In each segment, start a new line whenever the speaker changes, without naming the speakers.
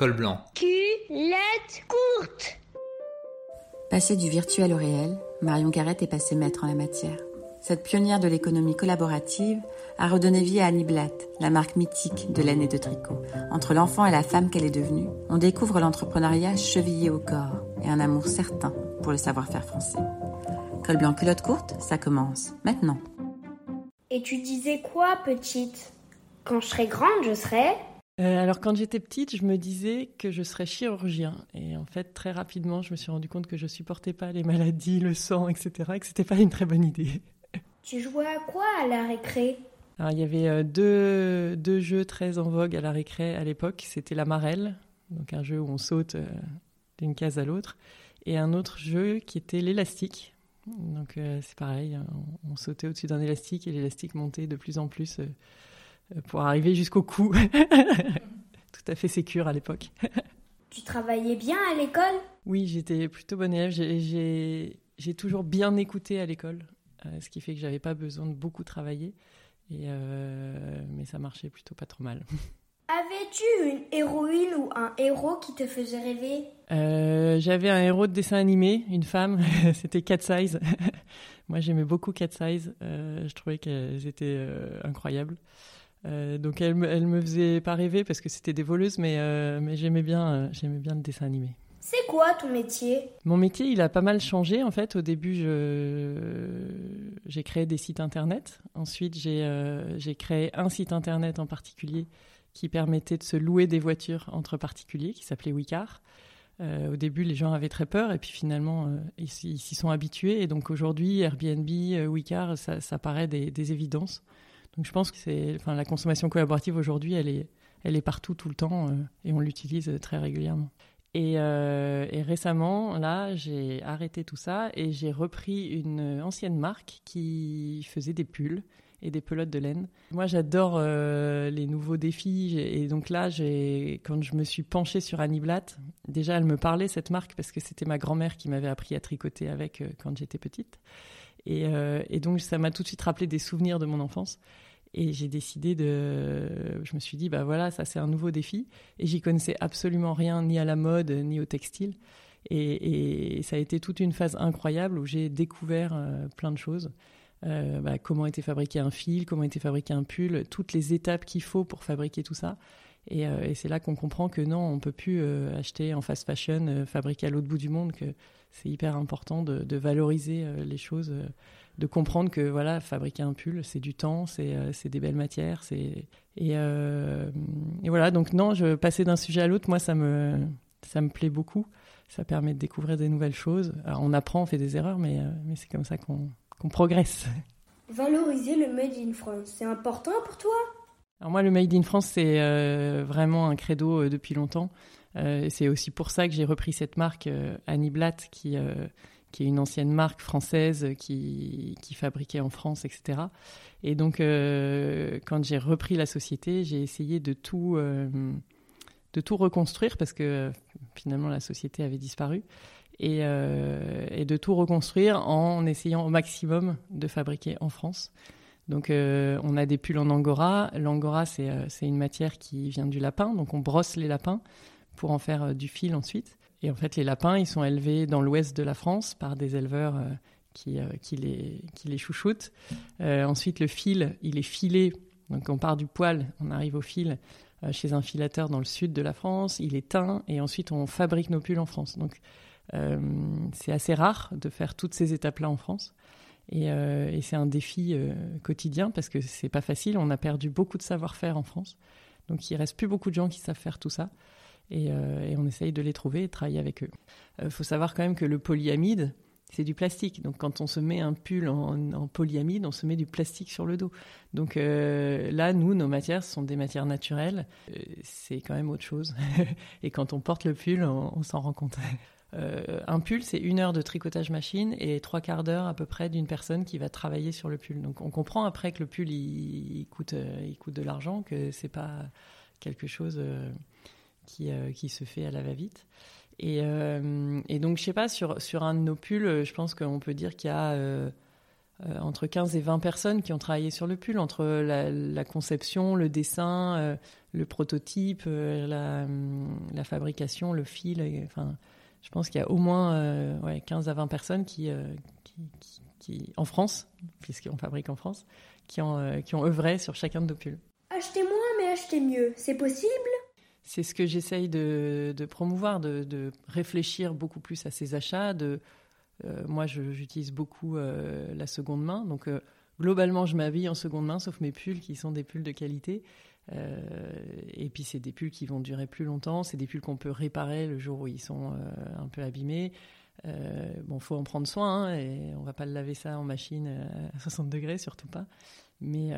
Col blanc.
Culotte courte.
Passée du virtuel au réel, Marion Carrette est passée maître en la matière. Cette pionnière de l'économie collaborative a redonné vie à Annie Blatt, la marque mythique de laine et de tricot. Entre l'enfant et la femme qu'elle est devenue, on découvre l'entrepreneuriat chevillé au corps et un amour certain pour le savoir-faire français. Col blanc culotte courte, ça commence maintenant.
Et tu disais quoi, petite? Quand je serai grande, je serai
Euh, alors quand j'étais petite, je me disais que je serais chirurgien. Et en fait, très rapidement, je me suis rendu compte que je supportais pas les maladies, le sang, etc. Et que c'était pas une très bonne idée.
Tu jouais à quoi à la récré?
Alors il y avait euh, deux, deux jeux très en vogue à la récré à l'époque. C'était la marelle, donc un jeu où on saute euh, d'une case à l'autre, et un autre jeu qui était l'élastique. Donc c'est pareil, on, on sautait au-dessus d'un élastique et l'élastique montait de plus en plus pour arriver jusqu'au cou. Tout à fait sécure à l'époque.
Tu travaillais bien à l'école?
Oui, j'étais plutôt bonne élève. J'ai- toujours bien écouté à l'école, euh, ce qui fait que j'avais pas besoin de beaucoup travailler. Et euh, mais ça marchait plutôt pas trop mal.
Avais-tu une héroïne ou un héros qui te faisait rêver?
Euh, J'avais un héros de dessin animé, une femme, c'était Cat Size. Moi j'aimais beaucoup Cat Size, je trouvais qu'elles étaient incroyables. Euh, donc elle elle me faisait pas rêver parce que c'était des voleuses, mais, euh, mais j'aimais bien, euh, j'aimais bien le dessin animé.
C'est quoi ton métier?
Mon métier, il a pas mal changé en fait. Au début, j'ai créé des sites internet. Ensuite, j'ai créé un site internet en particulier qui permettait de se louer des voitures entre particuliers, qui s'appelait Wicar. Au début, les gens avaient très peur et puis finalement, ils s'y sont habitués. Et donc aujourd'hui, Airbnb, Wicar, ça, ça paraît des, des évidences. Donc je pense que c'est, enfin, la consommation collaborative aujourd'hui, elle est, elle est partout tout le temps euh, et on l'utilise très régulièrement. Et, euh, et récemment, là, j'ai arrêté tout ça et j'ai repris une ancienne marque qui faisait des pulls et des pelotes de laine. Moi, j'adore euh, les nouveaux défis et donc là, quand je me suis penchée sur Annie Blatt, déjà, elle me parlait cette marque parce que c'était ma grand-mère qui m'avait appris à tricoter avec euh, quand j'étais petite. Et, euh, et donc, ça m'a tout de suite rappelé des souvenirs de mon enfance. Et j'ai décidé de. Je me suis dit, bah voilà, ça c'est un nouveau défi. Et j'y connaissais absolument rien, ni à la mode, ni au textile. Et, et ça a été toute une phase incroyable où j'ai découvert euh, plein de choses. Euh, bah, comment était fabriqué un fil, comment était fabriqué un pull, toutes les étapes qu'il faut pour fabriquer tout ça. Et, euh, et c'est là qu'on comprend que non, on peut plus euh, acheter en fast fashion, euh, fabriqué à l'autre bout du monde, que c'est hyper important de, valoriser les choses, de comprendre que voilà, fabriquer un pull, c'est du temps, c'est des belles matières, et, voilà. Donc non, je passer d'un sujet à l'autre, moi ça me ça me plaît beaucoup. Ça permet de découvrir des nouvelles choses. Alors, on apprend, on fait des erreurs, mais mais c'est comme ça qu'on qu'on progresse.
Valoriser le Made in France, c'est important pour toi?
Alors moi, le Made in France, c'est euh, vraiment un credo euh, depuis longtemps. Euh, c'est aussi pour ça que j'ai repris cette marque Annie Blatt, qui, est une ancienne marque française qui, fabriquait en France, etc. Et donc, quand j'ai repris la société, j'ai essayé de tout, de tout reconstruire parce que finalement, la société avait disparu. Et de tout reconstruire en essayant au maximum de fabriquer en France. Donc, euh, on a des pulls en angora. L'angora, c'est euh, c'est une matière qui vient du lapin. Donc, on brosse les lapins pour en faire euh, du fil ensuite. Et en fait, les lapins, ils sont élevés dans l'ouest de la France par des éleveurs qui, les, qui les chouchoutent. Ensuite, le fil, il est filé. Donc, on part du poil, on arrive au fil chez un filateur dans le sud de la France. Il est teint et ensuite, on fabrique nos pulls en France. Donc, c'est assez rare de faire toutes ces étapes-là en France. Et, euh, et c'est un défi euh, quotidien parce que c'est pas facile. On a perdu beaucoup de savoir-faire en France. Donc il reste plus beaucoup de gens qui savent faire tout ça. Et, euh, on essaye de les trouver et de travailler avec eux. Il faut savoir quand même que le polyamide, c'est du plastique. Donc quand on se met un pull en, polyamide, on se met du plastique sur le dos. Donc là, nous, nos matières sont des matières naturelles. C'est quand même autre chose. et quand on porte le pull, on s'en rend compte. Euh, un pull, c'est une heure de tricotage machine et trois quarts d'heure à peu près d'une personne qui va travailler sur le pull. Donc on comprend après que le pull il, coûte, euh, il coûte de l'argent, que c'est pas quelque chose euh, qui, se fait à la va-vite. Et, donc je sais pas sur un de nos pulls, je pense qu'on peut dire qu'il y a entre 15 et 20 personnes qui ont travaillé sur le pull, entre la, conception, le dessin, le prototype, la, la, fabrication, le fil. enfin, je pense qu'il y a au moins ouais, 15 à 20 personnes qui, qui, qui, en France, puisqu'on fabrique en France, qui ont, qui ont œuvré sur chacun de nos pulls.
Achetez moins, mais achetez mieux, c'est possible?
C'est ce que j'essaye de, promouvoir, de, réfléchir beaucoup plus à ces achats. De, euh, moi, j'utilise beaucoup euh, la seconde main. Donc, euh, globalement, je m'habille en seconde main, sauf mes pulls qui sont des pulls de qualité. Et puis, c'est des pulls qui vont durer plus longtemps. C'est des pulls qu'on peut réparer le jour où ils sont un peu abîmés. bon, faut en prendre soin hein, et on va pas le laver ça en machine à 60 degrés, surtout pas. Mais,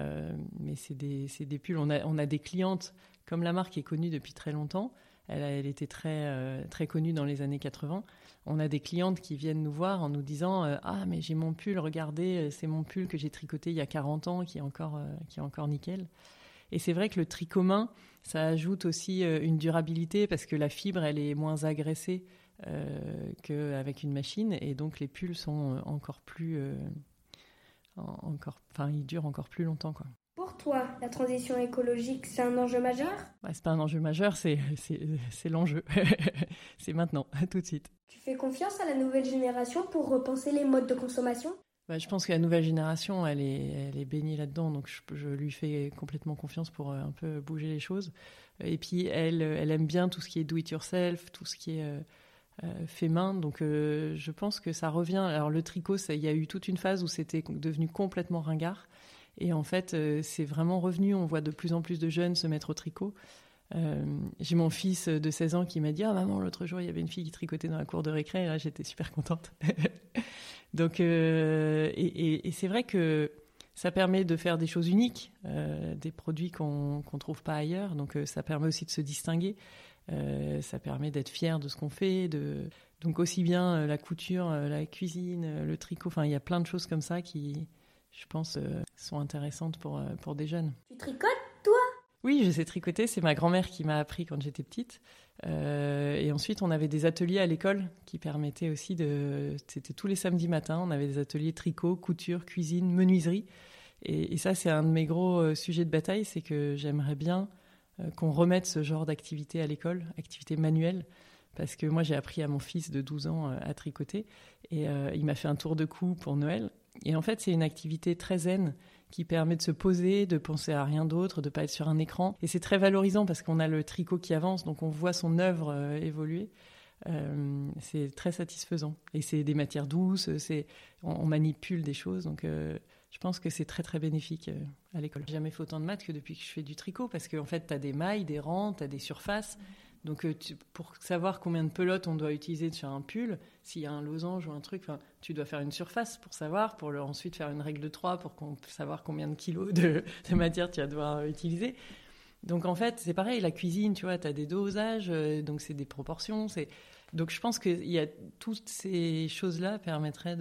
mais c'est des, des, pulls. On a, on a des clientes comme la marque est connue depuis très longtemps, elle, elle était très, euh, très connue dans les années 80. On a des clientes qui viennent nous voir en nous disant euh, Ah, mais j'ai mon pull, regardez, euh, c'est mon pull que j'ai tricoté il y a 40 ans qui est encore, qui est encore nickel. Et c'est vrai que le tricot main, ça ajoute aussi une durabilité parce que la fibre, elle est moins agressée qu'avec une machine. Et donc les pulls sont encore plus. encore, enfin, ils durent encore plus longtemps. Quoi.
Pour toi, la transition écologique, c'est un enjeu majeur?
Bah, C'est pas un enjeu majeur, c'est, l'enjeu. c'est maintenant, tout de suite.
Tu fais confiance à la nouvelle génération pour repenser les modes de consommation?
Bah, Je pense que la nouvelle génération, elle est, elle est baignée là-dedans, donc je, lui fais complètement confiance pour euh, un peu bouger les choses. Et puis, elle, elle aime bien tout ce qui est do-it-yourself, tout ce qui est... Euh, euh, fait main. Donc je pense que ça revient. Alors le tricot, il y a eu toute une phase où c'était devenu complètement ringard. Et en fait, c'est vraiment revenu. On voit de plus en plus de jeunes se mettre au tricot. Euh, j'ai mon fils de 16 ans qui m'a dit Ah, maman, l'autre jour, il y avait une fille qui tricotait dans la cour de récré. Et là, j'étais super contente. Donc, euh, et, c'est vrai que ça permet de faire des choses uniques, des produits qu'on ne trouve pas ailleurs. Donc, ça permet aussi de se distinguer. ça permet d'être fier de ce qu'on fait. De... Donc, aussi bien la couture, la cuisine, le tricot. Enfin, il y a plein de choses comme ça qui, je pense, euh, sont intéressantes pour, euh, pour des jeunes.
Tu tricotes,
Oui, je sais tricoter. C'est ma grand-mère qui m'a appris quand j'étais petite. Euh, et ensuite, on avait des ateliers à l'école qui permettaient aussi de. C'était tous les samedis matins. On avait des ateliers tricot, couture, cuisine, menuiserie. Et, ça, c'est un de mes gros sujets de bataille. C'est que j'aimerais bien qu'on remette ce genre d'activité à l'école, activité manuelle. Parce que moi, j'ai appris à mon fils de 12 ans à tricoter. Et il m'a fait un tour de cou pour Noël. Et en fait, c'est une activité très zen qui permet de se poser, de penser à rien d'autre, de pas être sur un écran. Et c'est très valorisant parce qu'on a le tricot qui avance, donc on voit son œuvre euh, évoluer. Euh, c'est très satisfaisant. Et c'est des matières douces, c'est on, manipule des choses, donc euh, je pense que c'est très très bénéfique à l'école. Jamais fait autant de maths que depuis que je fais du tricot parce qu'en fait, tu as des mailles, des rangs, tu as des surfaces. Donc, euh, pour savoir combien de pelotes on doit utiliser sur un pull, s'il y a un losange ou un truc, tu dois faire une surface pour savoir, pour ensuite faire une règle de 3 pour savoir combien de kilos de, matière tu vas devoir utiliser. Donc, en fait, c'est pareil, la cuisine, tu vois, tu as des dosages, euh, donc c'est des proportions. Donc, je pense que y a, toutes ces choses-là permettraient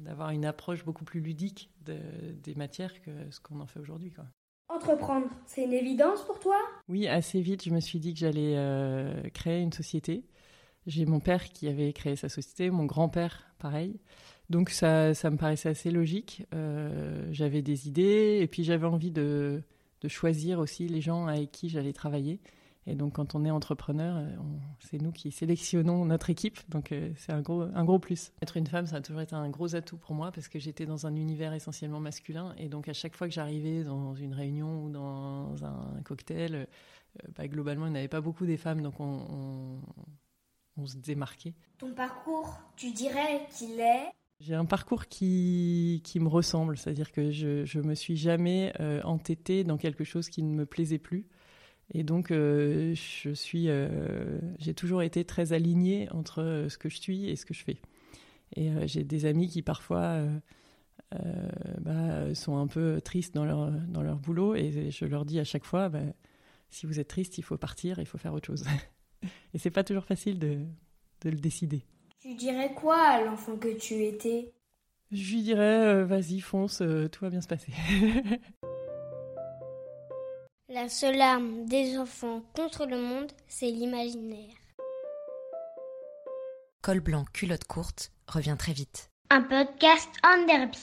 d'avoir une approche beaucoup plus ludique des matières que ce qu'on en fait aujourd'hui.
Entreprendre, c'est une évidence pour toi?
Oui, assez vite, je me suis dit que j'allais euh, créer une société. J'ai mon père qui avait créé sa société, mon grand-père pareil. Donc ça, ça me paraissait assez logique. Euh, j'avais des idées et puis j'avais envie de, de, choisir aussi les gens avec qui j'allais travailler. Et donc, quand on est entrepreneur, euh, c'est nous qui sélectionnons notre équipe. Donc, euh, c'est un gros, un gros plus. Être une femme, ça a toujours été un gros atout pour moi parce que j'étais dans un univers essentiellement masculin. Et donc, à chaque fois que j'arrivais dans une réunion ou dans un cocktail, euh, bah, globalement, il n'y avait pas beaucoup des femmes. Donc, on, on, se démarquait.
Ton parcours, tu dirais qu'il est?
J'ai un parcours qui, qui me ressemble, c'est-à-dire que je ne me suis jamais entêtée dans quelque chose qui ne me plaisait plus. Et donc, euh, je suis, euh, j'ai toujours été très alignée entre euh, ce que je suis et ce que je fais. Et j'ai des amis qui parfois bah, sont un peu tristes dans leur, dans leur boulot et je leur dis à chaque fois, bah, si vous êtes triste, il faut partir, il faut faire autre chose. et c'est pas toujours facile de, de, le décider.
Tu dirais quoi à l'enfant que tu étais?
Je lui dirais, vas-y, fonce, tout va bien se passer.
La seule arme des enfants contre le monde, c'est l'imaginaire.
Col blanc, culotte courte revient très vite.
Un podcast en derby.